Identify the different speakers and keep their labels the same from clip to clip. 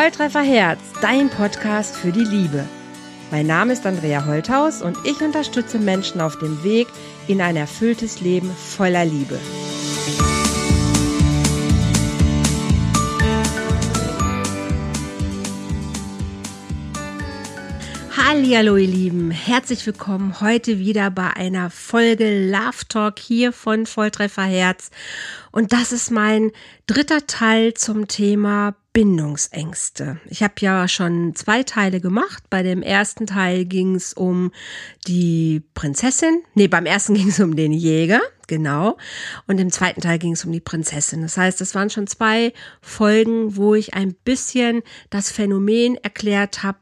Speaker 1: Volltreffer Herz, dein Podcast für die Liebe. Mein Name ist Andrea Holthaus und ich unterstütze Menschen auf dem Weg in ein erfülltes Leben voller Liebe. Hallo ihr Lieben, herzlich willkommen heute wieder bei einer Folge Love Talk hier von Volltreffer Herz. Und das ist mein dritter Teil zum Thema Bindungsängste. Ich habe ja schon zwei Teile gemacht. Bei dem ersten Teil ging es um die Prinzessin. Nee, beim ersten ging es um den Jäger, genau. Und im zweiten Teil ging es um die Prinzessin. Das heißt, es waren schon zwei Folgen, wo ich ein bisschen das Phänomen erklärt habe,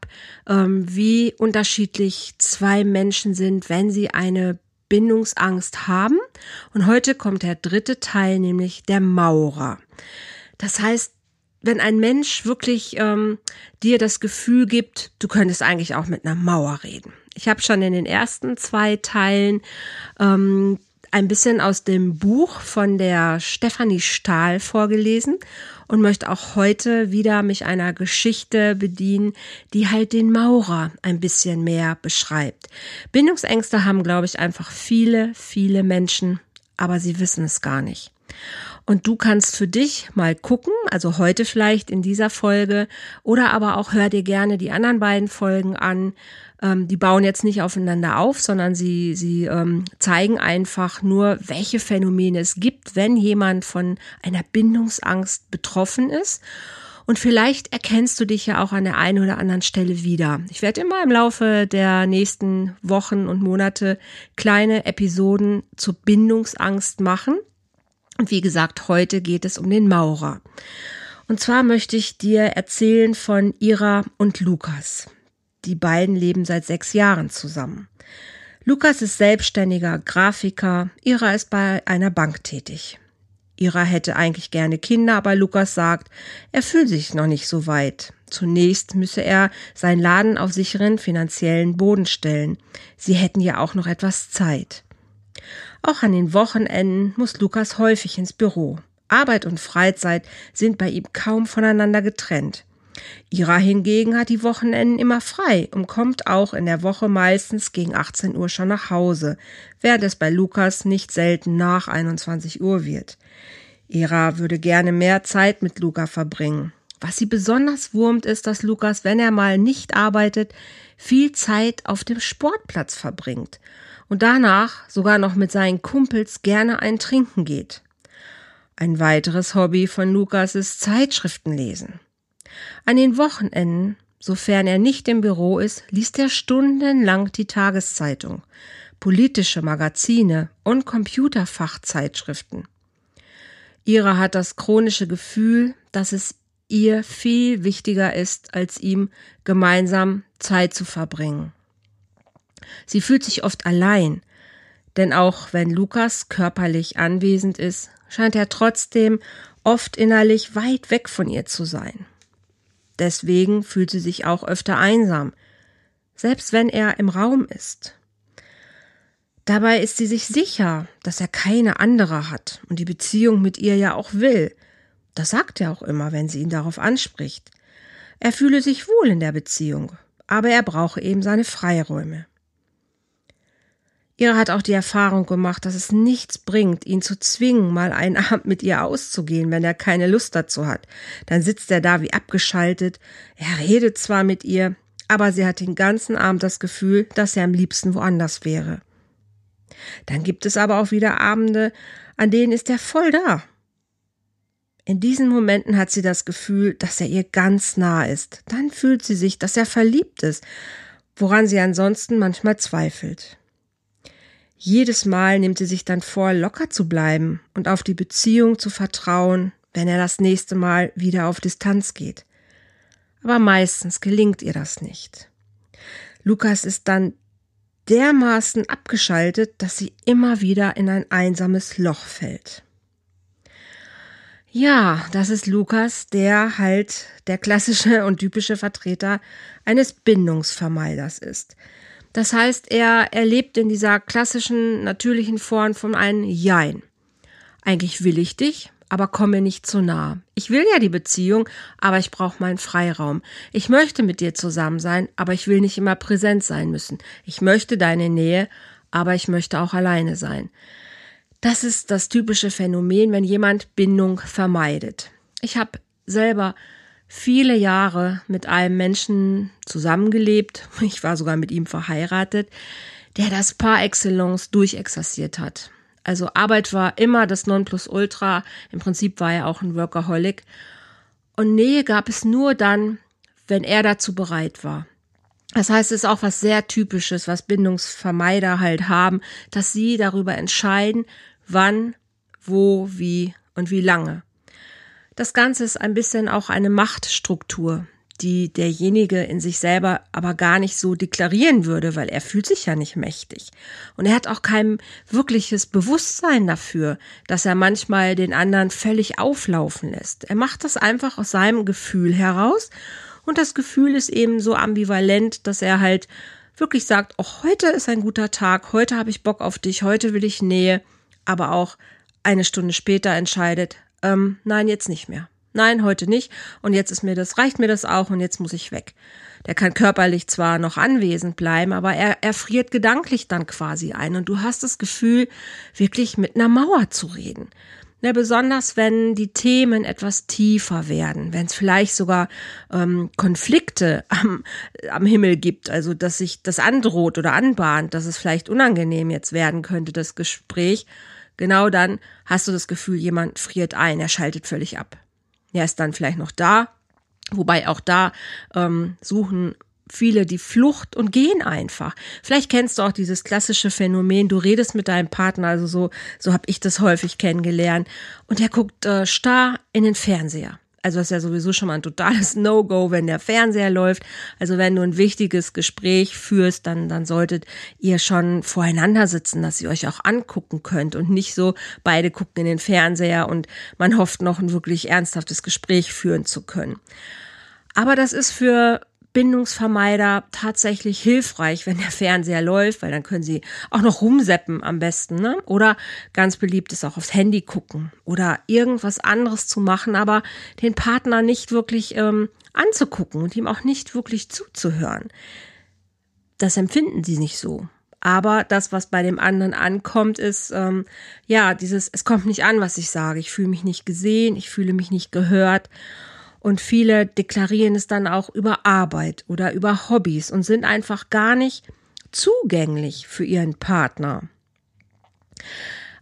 Speaker 1: ähm, wie unterschiedlich zwei Menschen sind, wenn sie eine Bindungsangst haben. Und heute kommt der dritte Teil, nämlich der Maurer. Das heißt, wenn ein Mensch wirklich ähm, dir das Gefühl gibt, du könntest eigentlich auch mit einer Mauer reden. Ich habe schon in den ersten zwei Teilen ähm, ein bisschen aus dem Buch von der Stefanie Stahl vorgelesen und möchte auch heute wieder mich einer Geschichte bedienen, die halt den Maurer ein bisschen mehr beschreibt. Bindungsängste haben, glaube ich, einfach viele, viele Menschen, aber sie wissen es gar nicht. Und du kannst für dich mal gucken, also heute vielleicht in dieser Folge oder aber auch hör dir gerne die anderen beiden Folgen an. Ähm, die bauen jetzt nicht aufeinander auf, sondern sie, sie ähm, zeigen einfach nur, welche Phänomene es gibt, wenn jemand von einer Bindungsangst betroffen ist. Und vielleicht erkennst du dich ja auch an der einen oder anderen Stelle wieder. Ich werde immer im Laufe der nächsten Wochen und Monate kleine Episoden zur Bindungsangst machen. Und wie gesagt, heute geht es um den Maurer. Und zwar möchte ich dir erzählen von Ira und Lukas. Die beiden leben seit sechs Jahren zusammen. Lukas ist selbstständiger Grafiker, Ira ist bei einer Bank tätig. Ira hätte eigentlich gerne Kinder, aber Lukas sagt, er fühlt sich noch nicht so weit. Zunächst müsse er seinen Laden auf sicheren finanziellen Boden stellen. Sie hätten ja auch noch etwas Zeit. Auch an den Wochenenden muss Lukas häufig ins Büro. Arbeit und Freizeit sind bei ihm kaum voneinander getrennt. Ira hingegen hat die Wochenenden immer frei und kommt auch in der Woche meistens gegen 18 Uhr schon nach Hause, während es bei Lukas nicht selten nach 21 Uhr wird. Ira würde gerne mehr Zeit mit Luca verbringen. Was sie besonders wurmt ist, dass Lukas, wenn er mal nicht arbeitet, viel Zeit auf dem Sportplatz verbringt und danach sogar noch mit seinen Kumpels gerne ein Trinken geht. Ein weiteres Hobby von Lukas ist Zeitschriften lesen. An den Wochenenden, sofern er nicht im Büro ist, liest er stundenlang die Tageszeitung, politische Magazine und Computerfachzeitschriften. Ira hat das chronische Gefühl, dass es ihr viel wichtiger ist, als ihm gemeinsam Zeit zu verbringen. Sie fühlt sich oft allein, denn auch wenn Lukas körperlich anwesend ist, scheint er trotzdem oft innerlich weit weg von ihr zu sein. Deswegen fühlt sie sich auch öfter einsam, selbst wenn er im Raum ist. Dabei ist sie sich sicher, dass er keine andere hat und die Beziehung mit ihr ja auch will. Das sagt er auch immer, wenn sie ihn darauf anspricht. Er fühle sich wohl in der Beziehung, aber er brauche eben seine Freiräume. Ira hat auch die Erfahrung gemacht, dass es nichts bringt, ihn zu zwingen, mal einen Abend mit ihr auszugehen, wenn er keine Lust dazu hat. Dann sitzt er da wie abgeschaltet. Er redet zwar mit ihr, aber sie hat den ganzen Abend das Gefühl, dass er am liebsten woanders wäre. Dann gibt es aber auch wieder Abende, an denen ist er voll da. In diesen Momenten hat sie das Gefühl, dass er ihr ganz nah ist. Dann fühlt sie sich, dass er verliebt ist, woran sie ansonsten manchmal zweifelt. Jedes Mal nimmt sie sich dann vor, locker zu bleiben und auf die Beziehung zu vertrauen, wenn er das nächste Mal wieder auf Distanz geht. Aber meistens gelingt ihr das nicht. Lukas ist dann dermaßen abgeschaltet, dass sie immer wieder in ein einsames Loch fällt. Ja, das ist Lukas, der halt der klassische und typische Vertreter eines Bindungsvermeiders ist. Das heißt, er, er lebt in dieser klassischen, natürlichen Form von einem Jein. Eigentlich will ich dich, aber komm mir nicht zu nah. Ich will ja die Beziehung, aber ich brauche meinen Freiraum. Ich möchte mit dir zusammen sein, aber ich will nicht immer präsent sein müssen. Ich möchte deine Nähe, aber ich möchte auch alleine sein. Das ist das typische Phänomen, wenn jemand Bindung vermeidet. Ich habe selber viele Jahre mit einem Menschen zusammengelebt. Ich war sogar mit ihm verheiratet, der das par excellence durchexerziert hat. Also Arbeit war immer das Nonplusultra. Im Prinzip war er auch ein Workaholic. Und Nähe gab es nur dann, wenn er dazu bereit war. Das heißt, es ist auch was sehr typisches, was Bindungsvermeider halt haben, dass sie darüber entscheiden, wann, wo, wie und wie lange. Das Ganze ist ein bisschen auch eine Machtstruktur die derjenige in sich selber aber gar nicht so deklarieren würde, weil er fühlt sich ja nicht mächtig. Und er hat auch kein wirkliches Bewusstsein dafür, dass er manchmal den anderen völlig auflaufen lässt. Er macht das einfach aus seinem Gefühl heraus und das Gefühl ist eben so ambivalent, dass er halt wirklich sagt, oh, heute ist ein guter Tag, heute habe ich Bock auf dich, heute will ich Nähe, aber auch eine Stunde später entscheidet, ähm, nein, jetzt nicht mehr nein, heute nicht und jetzt ist mir das, reicht mir das auch und jetzt muss ich weg. Der kann körperlich zwar noch anwesend bleiben, aber er, er friert gedanklich dann quasi ein und du hast das Gefühl, wirklich mit einer Mauer zu reden. Ja, besonders wenn die Themen etwas tiefer werden, wenn es vielleicht sogar ähm, Konflikte am, am Himmel gibt, also dass sich das androht oder anbahnt, dass es vielleicht unangenehm jetzt werden könnte, das Gespräch, genau dann hast du das Gefühl, jemand friert ein, er schaltet völlig ab. Er ist dann vielleicht noch da, wobei auch da ähm, suchen viele die Flucht und gehen einfach. Vielleicht kennst du auch dieses klassische Phänomen, du redest mit deinem Partner, also so, so habe ich das häufig kennengelernt, und er guckt äh, starr in den Fernseher. Also das ist ja sowieso schon mal ein totales No-Go, wenn der Fernseher läuft. Also wenn du ein wichtiges Gespräch führst, dann, dann solltet ihr schon voreinander sitzen, dass ihr euch auch angucken könnt und nicht so beide gucken in den Fernseher und man hofft noch ein wirklich ernsthaftes Gespräch führen zu können. Aber das ist für Bindungsvermeider tatsächlich hilfreich, wenn der Fernseher läuft, weil dann können sie auch noch rumseppen am besten, ne? Oder ganz beliebt ist auch aufs Handy gucken oder irgendwas anderes zu machen, aber den Partner nicht wirklich ähm, anzugucken und ihm auch nicht wirklich zuzuhören. Das empfinden sie nicht so. Aber das, was bei dem anderen ankommt, ist, ähm, ja, dieses, es kommt nicht an, was ich sage. Ich fühle mich nicht gesehen, ich fühle mich nicht gehört. Und viele deklarieren es dann auch über Arbeit oder über Hobbys und sind einfach gar nicht zugänglich für ihren Partner.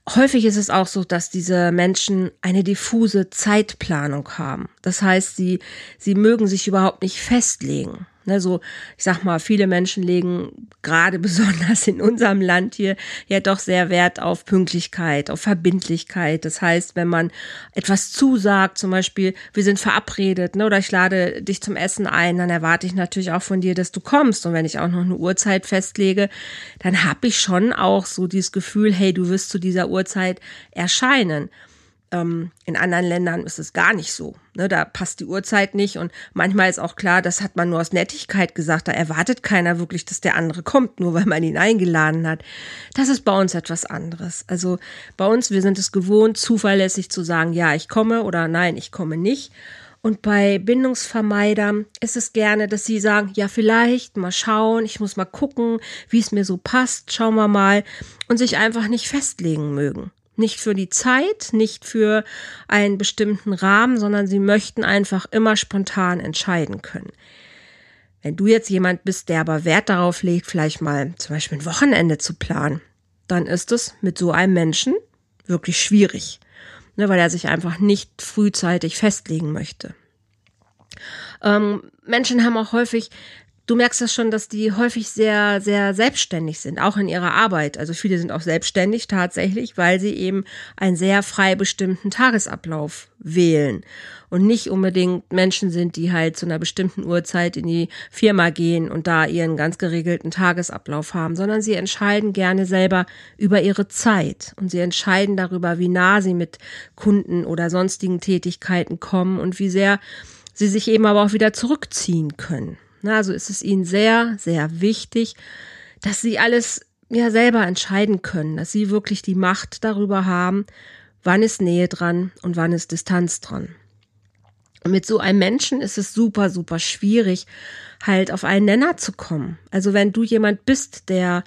Speaker 1: Häufig ist es auch so, dass diese Menschen eine diffuse Zeitplanung haben. Das heißt, sie, sie mögen sich überhaupt nicht festlegen. Ne, so, ich sag mal, viele Menschen legen gerade besonders in unserem Land hier ja doch sehr Wert auf Pünktlichkeit, auf Verbindlichkeit. Das heißt, wenn man etwas zusagt, zum Beispiel, wir sind verabredet, ne, oder ich lade dich zum Essen ein, dann erwarte ich natürlich auch von dir, dass du kommst. Und wenn ich auch noch eine Uhrzeit festlege, dann habe ich schon auch so dieses Gefühl, hey, du wirst zu dieser Uhrzeit erscheinen. Ähm, in anderen Ländern ist es gar nicht so. Ne, da passt die Uhrzeit nicht und manchmal ist auch klar, das hat man nur aus Nettigkeit gesagt. Da erwartet keiner wirklich, dass der andere kommt, nur weil man ihn eingeladen hat. Das ist bei uns etwas anderes. Also bei uns, wir sind es gewohnt, zuverlässig zu sagen, ja, ich komme oder nein, ich komme nicht. Und bei Bindungsvermeidern ist es gerne, dass sie sagen, ja, vielleicht mal schauen, ich muss mal gucken, wie es mir so passt, schauen wir mal und sich einfach nicht festlegen mögen. Nicht für die Zeit, nicht für einen bestimmten Rahmen, sondern sie möchten einfach immer spontan entscheiden können. Wenn du jetzt jemand bist, der aber Wert darauf legt, vielleicht mal zum Beispiel ein Wochenende zu planen, dann ist es mit so einem Menschen wirklich schwierig, ne, weil er sich einfach nicht frühzeitig festlegen möchte. Ähm, Menschen haben auch häufig Du merkst das schon, dass die häufig sehr, sehr selbstständig sind, auch in ihrer Arbeit. Also viele sind auch selbstständig tatsächlich, weil sie eben einen sehr frei bestimmten Tagesablauf wählen und nicht unbedingt Menschen sind, die halt zu einer bestimmten Uhrzeit in die Firma gehen und da ihren ganz geregelten Tagesablauf haben, sondern sie entscheiden gerne selber über ihre Zeit und sie entscheiden darüber, wie nah sie mit Kunden oder sonstigen Tätigkeiten kommen und wie sehr sie sich eben aber auch wieder zurückziehen können. Also ist es ihnen sehr, sehr wichtig, dass sie alles ja selber entscheiden können, dass sie wirklich die Macht darüber haben, wann ist Nähe dran und wann ist Distanz dran. Und mit so einem Menschen ist es super, super schwierig, halt auf einen Nenner zu kommen. Also wenn du jemand bist, der,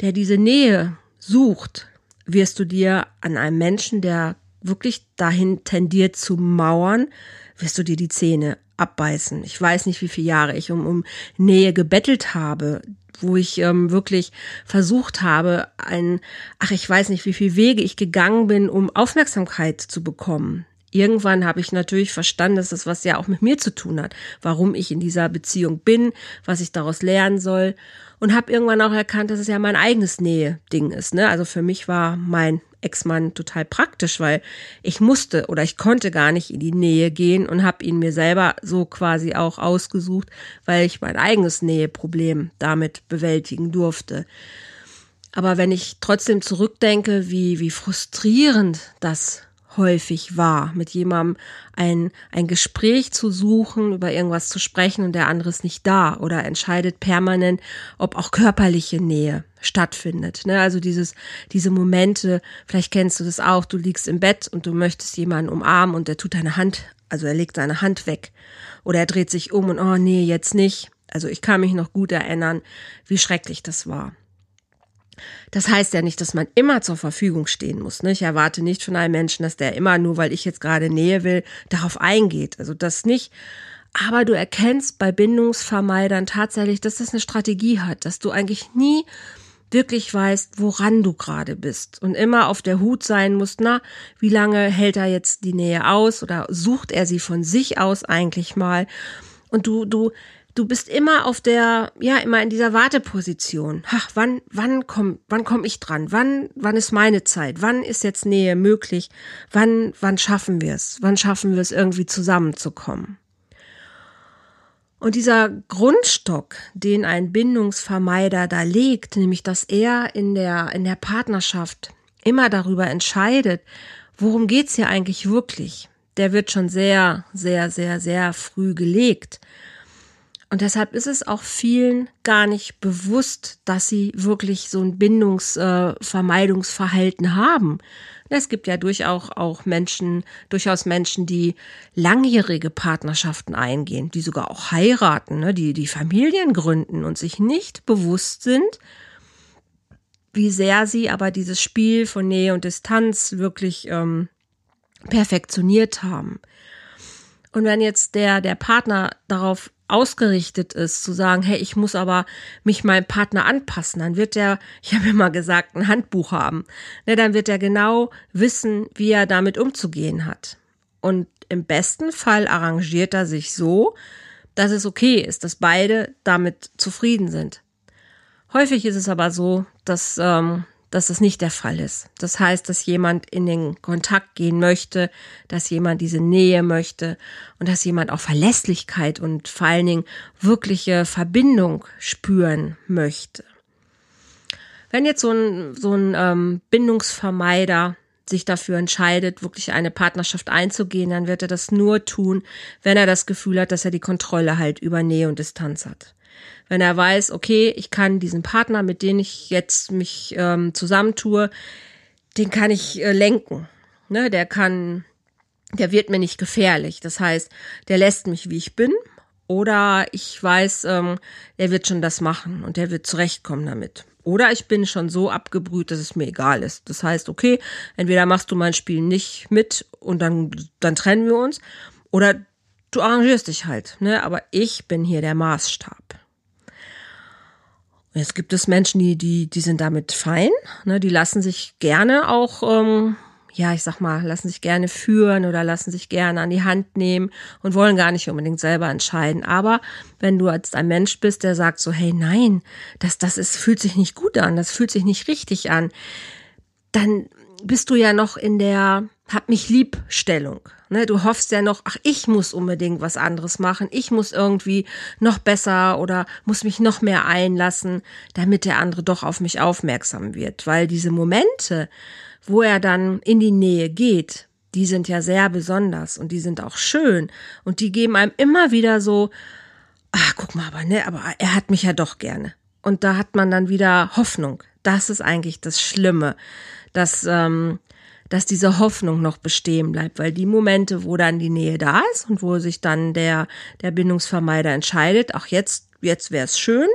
Speaker 1: der diese Nähe sucht, wirst du dir an einem Menschen, der wirklich dahin tendiert zu mauern, wirst du dir die Zähne abbeißen. Ich weiß nicht, wie viele Jahre ich um, um Nähe gebettelt habe, wo ich ähm, wirklich versucht habe, ein, ach, ich weiß nicht, wie viele Wege ich gegangen bin, um Aufmerksamkeit zu bekommen. Irgendwann habe ich natürlich verstanden, dass das was ja auch mit mir zu tun hat, warum ich in dieser Beziehung bin, was ich daraus lernen soll und habe irgendwann auch erkannt, dass es ja mein eigenes Nähe-Ding ist. Ne? Also für mich war mein Ex-Mann total praktisch, weil ich musste oder ich konnte gar nicht in die Nähe gehen und habe ihn mir selber so quasi auch ausgesucht, weil ich mein eigenes Näheproblem damit bewältigen durfte. Aber wenn ich trotzdem zurückdenke, wie, wie frustrierend das häufig war, mit jemandem ein, ein Gespräch zu suchen, über irgendwas zu sprechen und der andere ist nicht da oder entscheidet permanent, ob auch körperliche Nähe stattfindet. Ne? Also dieses, diese Momente, vielleicht kennst du das auch, du liegst im Bett und du möchtest jemanden umarmen und der tut deine Hand, also er legt seine Hand weg oder er dreht sich um und oh nee, jetzt nicht. Also ich kann mich noch gut erinnern, wie schrecklich das war. Das heißt ja nicht, dass man immer zur Verfügung stehen muss. Ne? Ich erwarte nicht von einem Menschen, dass der immer nur, weil ich jetzt gerade Nähe will, darauf eingeht. Also das nicht. Aber du erkennst bei Bindungsvermeidern tatsächlich, dass das eine Strategie hat, dass du eigentlich nie wirklich weißt, woran du gerade bist und immer auf der Hut sein musst, na, wie lange hält er jetzt die Nähe aus oder sucht er sie von sich aus eigentlich mal? Und du, du du bist immer auf der, ja, immer in dieser Warteposition. Ach, wann, wann komm, wann komm ich dran? Wann, wann ist meine Zeit? Wann ist jetzt Nähe möglich? Wann, wann schaffen wir es? Wann schaffen wir es irgendwie zusammenzukommen? Und dieser Grundstock, den ein Bindungsvermeider da legt, nämlich dass er in der, in der Partnerschaft immer darüber entscheidet, worum geht's hier eigentlich wirklich, der wird schon sehr, sehr, sehr, sehr früh gelegt. Und deshalb ist es auch vielen gar nicht bewusst, dass sie wirklich so ein Bindungsvermeidungsverhalten äh, haben. Es gibt ja durchaus auch Menschen, durchaus Menschen, die langjährige Partnerschaften eingehen, die sogar auch heiraten, ne, die die Familien gründen und sich nicht bewusst sind, wie sehr sie aber dieses Spiel von Nähe und Distanz wirklich ähm, perfektioniert haben. Und wenn jetzt der, der Partner darauf ausgerichtet ist, zu sagen, hey, ich muss aber mich meinem Partner anpassen, dann wird er, ich habe immer gesagt, ein Handbuch haben. Ne, dann wird er genau wissen, wie er damit umzugehen hat. Und im besten Fall arrangiert er sich so, dass es okay ist, dass beide damit zufrieden sind. Häufig ist es aber so, dass ähm, dass das nicht der Fall ist. Das heißt, dass jemand in den Kontakt gehen möchte, dass jemand diese Nähe möchte und dass jemand auch Verlässlichkeit und vor allen Dingen wirkliche Verbindung spüren möchte. Wenn jetzt so ein, so ein ähm, Bindungsvermeider sich dafür entscheidet, wirklich eine Partnerschaft einzugehen, dann wird er das nur tun, wenn er das Gefühl hat, dass er die Kontrolle halt über Nähe und Distanz hat wenn er weiß, okay, ich kann diesen Partner, mit dem ich jetzt mich ähm, zusammentue, den kann ich äh, lenken. Ne, der kann, der wird mir nicht gefährlich. Das heißt, der lässt mich, wie ich bin, oder ich weiß, ähm, er wird schon das machen und der wird zurechtkommen damit. Oder ich bin schon so abgebrüht, dass es mir egal ist. Das heißt, okay, entweder machst du mein Spiel nicht mit und dann, dann trennen wir uns, oder du arrangierst dich halt, ne? Aber ich bin hier der Maßstab. Jetzt gibt es Menschen, die, die, die sind damit fein, ne, die lassen sich gerne auch, ähm, ja, ich sag mal, lassen sich gerne führen oder lassen sich gerne an die Hand nehmen und wollen gar nicht unbedingt selber entscheiden. Aber wenn du als ein Mensch bist, der sagt so, hey, nein, das, das ist, fühlt sich nicht gut an, das fühlt sich nicht richtig an, dann bist du ja noch in der Hab mich lieb Stellung. Ne, du hoffst ja noch, ach, ich muss unbedingt was anderes machen, ich muss irgendwie noch besser oder muss mich noch mehr einlassen, damit der andere doch auf mich aufmerksam wird. Weil diese Momente, wo er dann in die Nähe geht, die sind ja sehr besonders und die sind auch schön und die geben einem immer wieder so, ach, guck mal, aber ne, aber er hat mich ja doch gerne. Und da hat man dann wieder Hoffnung. Das ist eigentlich das Schlimme, dass ähm, dass diese Hoffnung noch bestehen bleibt, weil die Momente, wo dann die Nähe da ist und wo sich dann der, der Bindungsvermeider entscheidet, auch jetzt, jetzt wäre es schön,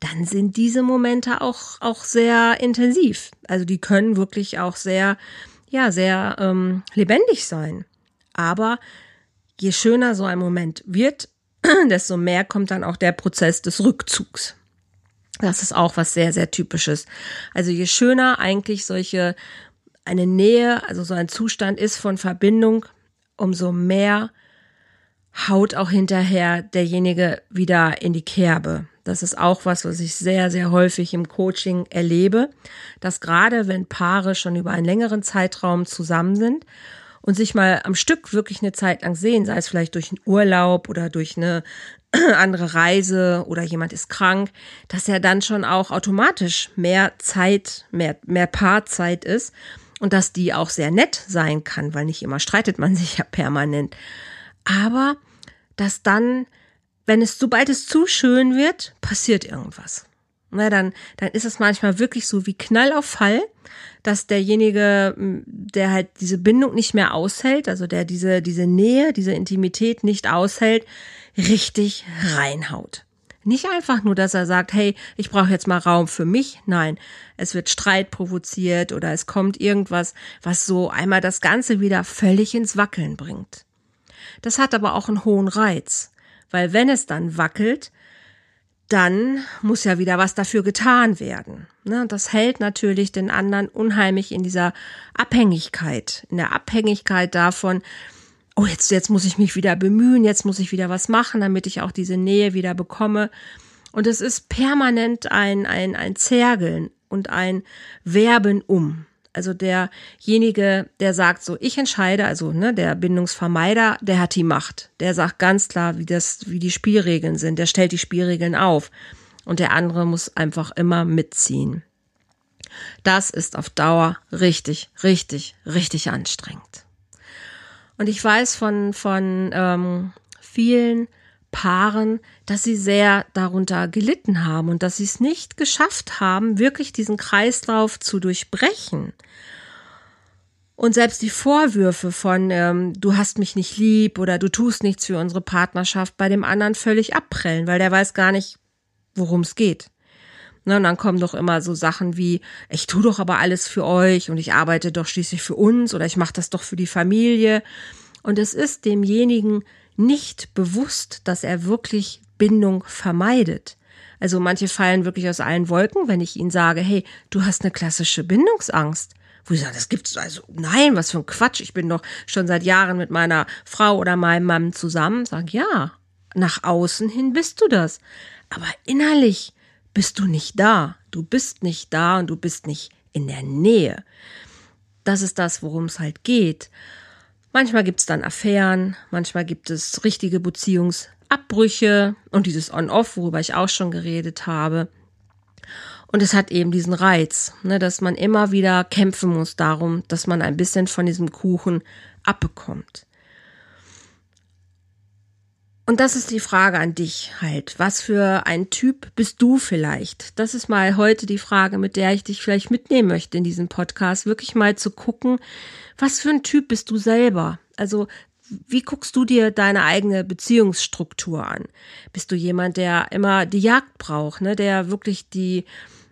Speaker 1: dann sind diese Momente auch, auch sehr intensiv. Also die können wirklich auch sehr, ja, sehr ähm, lebendig sein. Aber je schöner so ein Moment wird, desto mehr kommt dann auch der Prozess des Rückzugs. Das ist auch was sehr, sehr typisches. Also je schöner eigentlich solche eine Nähe, also so ein Zustand ist von Verbindung, umso mehr haut auch hinterher derjenige wieder in die Kerbe. Das ist auch was, was ich sehr, sehr häufig im Coaching erlebe, dass gerade wenn Paare schon über einen längeren Zeitraum zusammen sind und sich mal am Stück wirklich eine Zeit lang sehen, sei es vielleicht durch einen Urlaub oder durch eine andere Reise oder jemand ist krank, dass er dann schon auch automatisch mehr Zeit, mehr, mehr Paarzeit ist und dass die auch sehr nett sein kann, weil nicht immer streitet man sich ja permanent. Aber dass dann, wenn es, sobald es zu schön wird, passiert irgendwas. Na, dann, dann ist es manchmal wirklich so wie Knall auf Fall, dass derjenige, der halt diese Bindung nicht mehr aushält, also der diese, diese Nähe, diese Intimität nicht aushält, richtig reinhaut. Nicht einfach nur, dass er sagt, hey, ich brauche jetzt mal Raum für mich. Nein, es wird Streit provoziert oder es kommt irgendwas, was so einmal das Ganze wieder völlig ins Wackeln bringt. Das hat aber auch einen hohen Reiz, weil wenn es dann wackelt, dann muss ja wieder was dafür getan werden. Ne? Das hält natürlich den anderen unheimlich in dieser Abhängigkeit, in der Abhängigkeit davon, oh, jetzt, jetzt muss ich mich wieder bemühen, jetzt muss ich wieder was machen, damit ich auch diese Nähe wieder bekomme. Und es ist permanent ein, ein, ein Zergeln und ein Werben um. Also derjenige, der sagt so, ich entscheide, also ne, der Bindungsvermeider, der hat die Macht. Der sagt ganz klar, wie das, wie die Spielregeln sind. Der stellt die Spielregeln auf. Und der andere muss einfach immer mitziehen. Das ist auf Dauer richtig, richtig, richtig anstrengend. Und ich weiß von, von ähm, vielen Paaren, dass sie sehr darunter gelitten haben und dass sie es nicht geschafft haben, wirklich diesen Kreislauf zu durchbrechen. Und selbst die Vorwürfe von ähm, du hast mich nicht lieb oder du tust nichts für unsere Partnerschaft bei dem anderen völlig abprellen, weil der weiß gar nicht, worum es geht. Ne, und dann kommen doch immer so Sachen wie, ich tue doch aber alles für euch und ich arbeite doch schließlich für uns oder ich mache das doch für die Familie. Und es ist demjenigen nicht bewusst, dass er wirklich Bindung vermeidet. Also manche fallen wirklich aus allen Wolken, wenn ich ihnen sage, hey, du hast eine klassische Bindungsangst. Wo ich sage, das gibt's also, nein, was für ein Quatsch. Ich bin doch schon seit Jahren mit meiner Frau oder meinem Mann zusammen. Sag, ja, nach außen hin bist du das. Aber innerlich bist du nicht da. Du bist nicht da und du bist nicht in der Nähe. Das ist das, worum es halt geht. Manchmal gibt es dann Affären, manchmal gibt es richtige Beziehungsabbrüche und dieses On-Off, worüber ich auch schon geredet habe. Und es hat eben diesen Reiz, ne, dass man immer wieder kämpfen muss darum, dass man ein bisschen von diesem Kuchen abbekommt. Und das ist die Frage an dich halt. Was für ein Typ bist du vielleicht? Das ist mal heute die Frage, mit der ich dich vielleicht mitnehmen möchte in diesem Podcast. Wirklich mal zu gucken, was für ein Typ bist du selber? Also, wie guckst du dir deine eigene Beziehungsstruktur an? Bist du jemand, der immer die Jagd braucht, ne? Der wirklich die,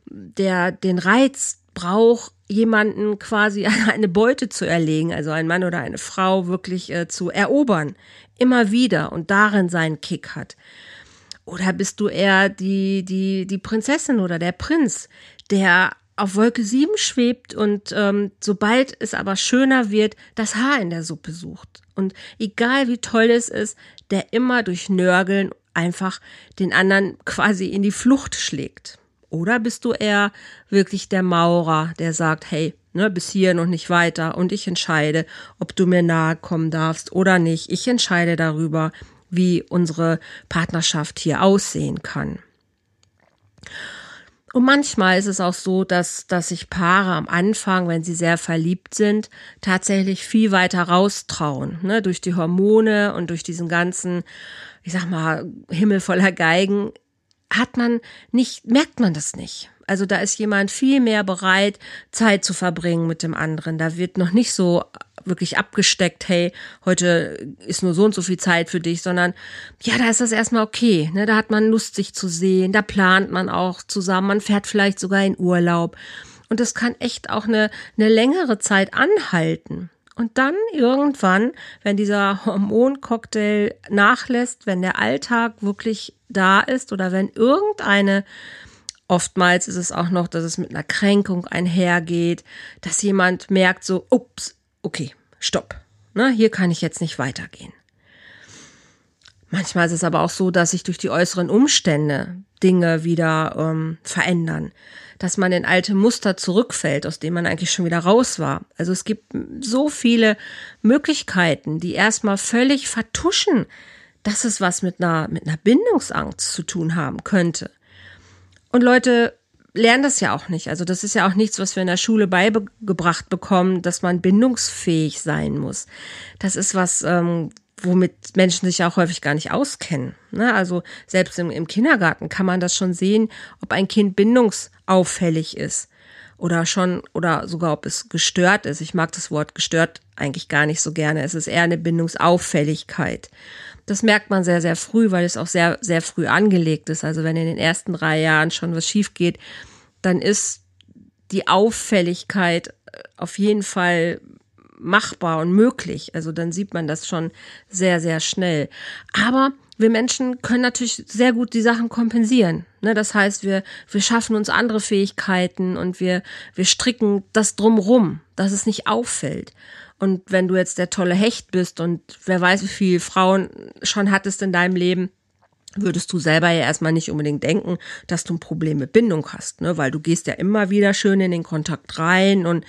Speaker 1: der den Reiz braucht, jemanden quasi eine Beute zu erlegen, also ein Mann oder eine Frau wirklich äh, zu erobern, immer wieder und darin seinen Kick hat. Oder bist du eher die, die, die Prinzessin oder der Prinz, der auf Wolke 7 schwebt und ähm, sobald es aber schöner wird, das Haar in der Suppe sucht. Und egal wie toll es ist, der immer durch Nörgeln einfach den anderen quasi in die Flucht schlägt. Oder bist du eher wirklich der Maurer, der sagt, hey, ne, bis hier und nicht weiter und ich entscheide, ob du mir nahe kommen darfst oder nicht. Ich entscheide darüber, wie unsere Partnerschaft hier aussehen kann. Und manchmal ist es auch so, dass, dass sich Paare am Anfang, wenn sie sehr verliebt sind, tatsächlich viel weiter raustrauen, ne, durch die Hormone und durch diesen ganzen, ich sag mal, Himmel voller Geigen hat man nicht, merkt man das nicht. Also da ist jemand viel mehr bereit, Zeit zu verbringen mit dem anderen. Da wird noch nicht so wirklich abgesteckt, hey, heute ist nur so und so viel Zeit für dich, sondern ja, da ist das erstmal okay. Ne? Da hat man Lust, sich zu sehen, da plant man auch zusammen, man fährt vielleicht sogar in Urlaub. Und das kann echt auch eine, eine längere Zeit anhalten. Und dann irgendwann, wenn dieser Hormoncocktail nachlässt, wenn der Alltag wirklich da ist oder wenn irgendeine, oftmals ist es auch noch, dass es mit einer Kränkung einhergeht, dass jemand merkt so, ups, okay, stopp, ne, hier kann ich jetzt nicht weitergehen. Manchmal ist es aber auch so, dass sich durch die äußeren Umstände Dinge wieder ähm, verändern, dass man in alte Muster zurückfällt, aus denen man eigentlich schon wieder raus war. Also es gibt so viele Möglichkeiten, die erstmal völlig vertuschen, dass es was mit einer, mit einer Bindungsangst zu tun haben könnte. Und Leute lernen das ja auch nicht. Also das ist ja auch nichts, was wir in der Schule beigebracht bekommen, dass man bindungsfähig sein muss. Das ist was, ähm, womit Menschen sich auch häufig gar nicht auskennen. Ne? Also selbst im, im Kindergarten kann man das schon sehen, ob ein Kind bindungsauffällig ist oder schon oder sogar ob es gestört ist. Ich mag das Wort gestört eigentlich gar nicht so gerne. Es ist eher eine Bindungsauffälligkeit. Das merkt man sehr, sehr früh, weil es auch sehr, sehr früh angelegt ist. Also wenn in den ersten drei Jahren schon was schief geht, dann ist die Auffälligkeit äh, auf jeden Fall machbar und möglich. Also dann sieht man das schon sehr, sehr schnell. Aber wir Menschen können natürlich sehr gut die Sachen kompensieren. Ne, das heißt, wir, wir schaffen uns andere Fähigkeiten und wir, wir stricken das drumrum, dass es nicht auffällt. Und wenn du jetzt der tolle Hecht bist und wer weiß, wie viele Frauen schon hattest in deinem Leben, würdest du selber ja erstmal nicht unbedingt denken, dass du ein Problem mit Bindung hast, ne? Weil du gehst ja immer wieder schön in den Kontakt rein und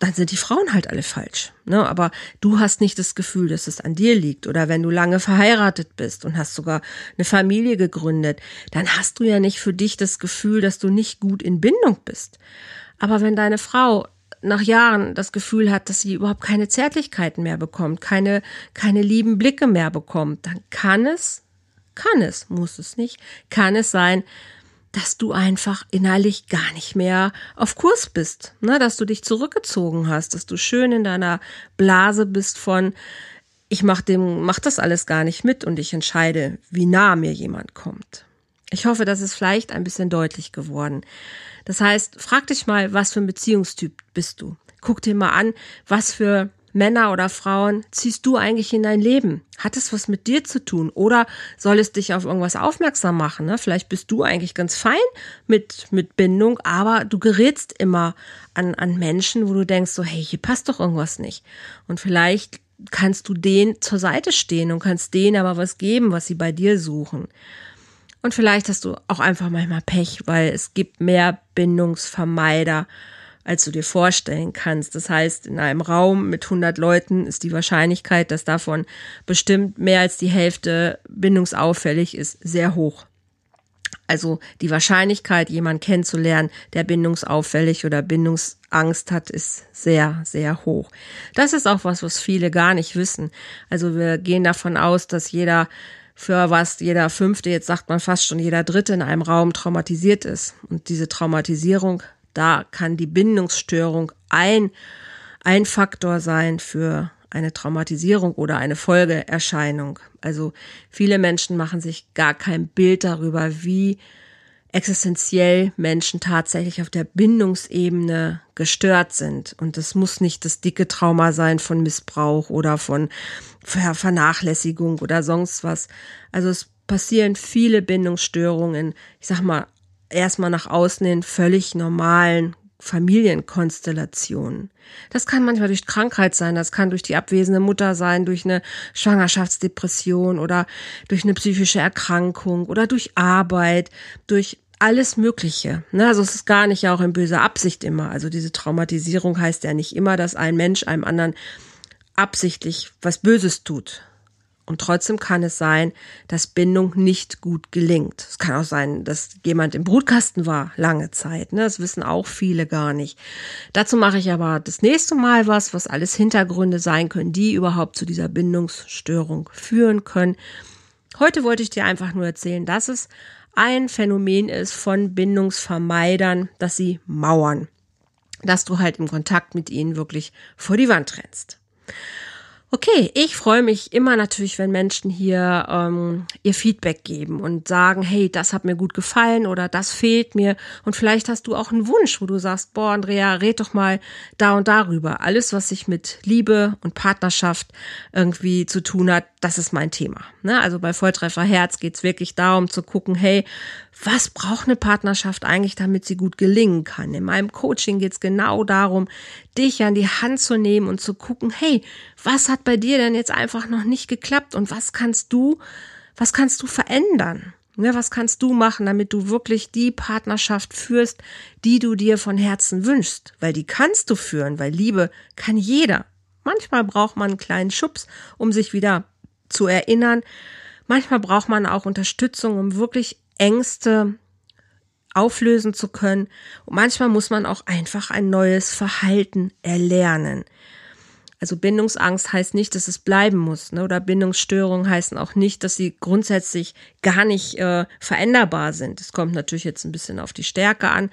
Speaker 1: dann sind die Frauen halt alle falsch. Ne? Aber du hast nicht das Gefühl, dass es an dir liegt. Oder wenn du lange verheiratet bist und hast sogar eine Familie gegründet, dann hast du ja nicht für dich das Gefühl, dass du nicht gut in Bindung bist. Aber wenn deine Frau nach Jahren das Gefühl hat, dass sie überhaupt keine Zärtlichkeiten mehr bekommt, keine, keine lieben Blicke mehr bekommt, dann kann es, kann es, muss es nicht, kann es sein, dass du einfach innerlich gar nicht mehr auf Kurs bist, ne? dass du dich zurückgezogen hast, dass du schön in deiner Blase bist von ich mach dem mach das alles gar nicht mit und ich entscheide, wie nah mir jemand kommt. Ich hoffe, das ist vielleicht ein bisschen deutlich geworden. Das heißt, frag dich mal, was für ein Beziehungstyp bist du? Guck dir mal an, was für Männer oder Frauen ziehst du eigentlich in dein Leben? Hat es was mit dir zu tun? Oder soll es dich auf irgendwas aufmerksam machen? Ne? Vielleicht bist du eigentlich ganz fein mit, mit Bindung, aber du gerätst immer an, an Menschen, wo du denkst so, hey, hier passt doch irgendwas nicht. Und vielleicht kannst du denen zur Seite stehen und kannst denen aber was geben, was sie bei dir suchen. Und vielleicht hast du auch einfach manchmal Pech, weil es gibt mehr Bindungsvermeider, als du dir vorstellen kannst. Das heißt, in einem Raum mit 100 Leuten ist die Wahrscheinlichkeit, dass davon bestimmt mehr als die Hälfte bindungsauffällig ist, sehr hoch. Also die Wahrscheinlichkeit, jemanden kennenzulernen, der bindungsauffällig oder Bindungsangst hat, ist sehr, sehr hoch. Das ist auch was, was viele gar nicht wissen. Also wir gehen davon aus, dass jeder für was jeder fünfte, jetzt sagt man fast schon jeder dritte in einem Raum traumatisiert ist. Und diese Traumatisierung, da kann die Bindungsstörung ein, ein Faktor sein für eine Traumatisierung oder eine Folgeerscheinung. Also viele Menschen machen sich gar kein Bild darüber, wie existenziell Menschen tatsächlich auf der Bindungsebene gestört sind. Und das muss nicht das dicke Trauma sein von Missbrauch oder von Vernachlässigung oder sonst was. Also es passieren viele Bindungsstörungen, ich sag mal, erstmal nach außen in völlig normalen Familienkonstellationen. Das kann manchmal durch Krankheit sein, das kann durch die abwesende Mutter sein, durch eine Schwangerschaftsdepression oder durch eine psychische Erkrankung oder durch Arbeit, durch alles Mögliche. Ne? Also es ist gar nicht auch in böser Absicht immer. Also diese Traumatisierung heißt ja nicht immer, dass ein Mensch einem anderen absichtlich was Böses tut. Und trotzdem kann es sein, dass Bindung nicht gut gelingt. Es kann auch sein, dass jemand im Brutkasten war lange Zeit. Ne? Das wissen auch viele gar nicht. Dazu mache ich aber das nächste Mal was, was alles Hintergründe sein können, die überhaupt zu dieser Bindungsstörung führen können. Heute wollte ich dir einfach nur erzählen, dass es ein Phänomen ist von Bindungsvermeidern, dass sie mauern, dass du halt im Kontakt mit ihnen wirklich vor die Wand rennst. Okay, ich freue mich immer natürlich, wenn Menschen hier ähm, ihr Feedback geben und sagen, hey, das hat mir gut gefallen oder das fehlt mir. Und vielleicht hast du auch einen Wunsch, wo du sagst, boah, Andrea, red doch mal da und darüber. Alles, was sich mit Liebe und Partnerschaft irgendwie zu tun hat, das ist mein Thema. Ne? Also bei Volltreffer Herz geht's wirklich darum zu gucken, hey, was braucht eine Partnerschaft eigentlich, damit sie gut gelingen kann? In meinem Coaching geht's genau darum, dich an die Hand zu nehmen und zu gucken, hey, was hat bei dir denn jetzt einfach noch nicht geklappt und was kannst du, was kannst du verändern? Ne, was kannst du machen, damit du wirklich die Partnerschaft führst, die du dir von Herzen wünschst? Weil die kannst du führen, weil Liebe kann jeder. Manchmal braucht man einen kleinen Schubs, um sich wieder zu erinnern. Manchmal braucht man auch Unterstützung, um wirklich Ängste auflösen zu können. Und manchmal muss man auch einfach ein neues Verhalten erlernen. Also Bindungsangst heißt nicht, dass es bleiben muss, ne? oder Bindungsstörungen heißen auch nicht, dass sie grundsätzlich gar nicht äh, veränderbar sind. Es kommt natürlich jetzt ein bisschen auf die Stärke an,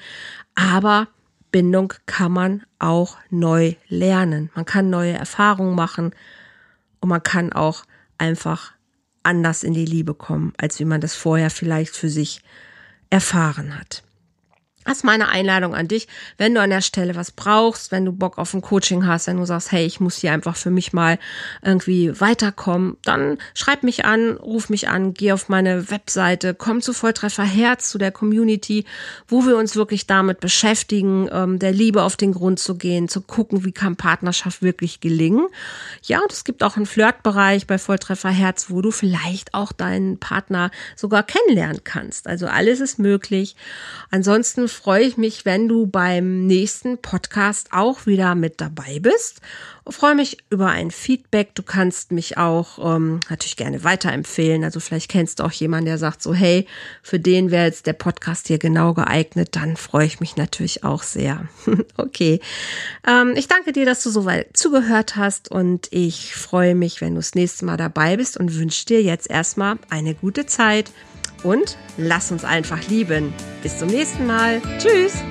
Speaker 1: aber Bindung kann man auch neu lernen. Man kann neue Erfahrungen machen und man kann auch einfach anders in die Liebe kommen, als wie man das vorher vielleicht für sich erfahren hat. Das ist meine Einladung an dich. Wenn du an der Stelle was brauchst, wenn du Bock auf ein Coaching hast, wenn du sagst, hey, ich muss hier einfach für mich mal irgendwie weiterkommen, dann schreib mich an, ruf mich an, geh auf meine Webseite, komm zu Volltreffer Herz, zu der Community, wo wir uns wirklich damit beschäftigen, ähm, der Liebe auf den Grund zu gehen, zu gucken, wie kann Partnerschaft wirklich gelingen. Ja, und es gibt auch einen Flirtbereich bei Volltreffer Herz, wo du vielleicht auch deinen Partner sogar kennenlernen kannst. Also alles ist möglich. Ansonsten freue ich mich, wenn du beim nächsten Podcast auch wieder mit dabei bist. Ich freue mich über ein Feedback. Du kannst mich auch ähm, natürlich gerne weiterempfehlen. Also vielleicht kennst du auch jemanden, der sagt so, hey, für den wäre jetzt der Podcast hier genau geeignet. Dann freue ich mich natürlich auch sehr. okay. Ähm, ich danke dir, dass du so weit zugehört hast und ich freue mich, wenn du das nächste Mal dabei bist und wünsche dir jetzt erstmal eine gute Zeit und lass uns einfach lieben. Bis zum nächsten Mal. Tschüss.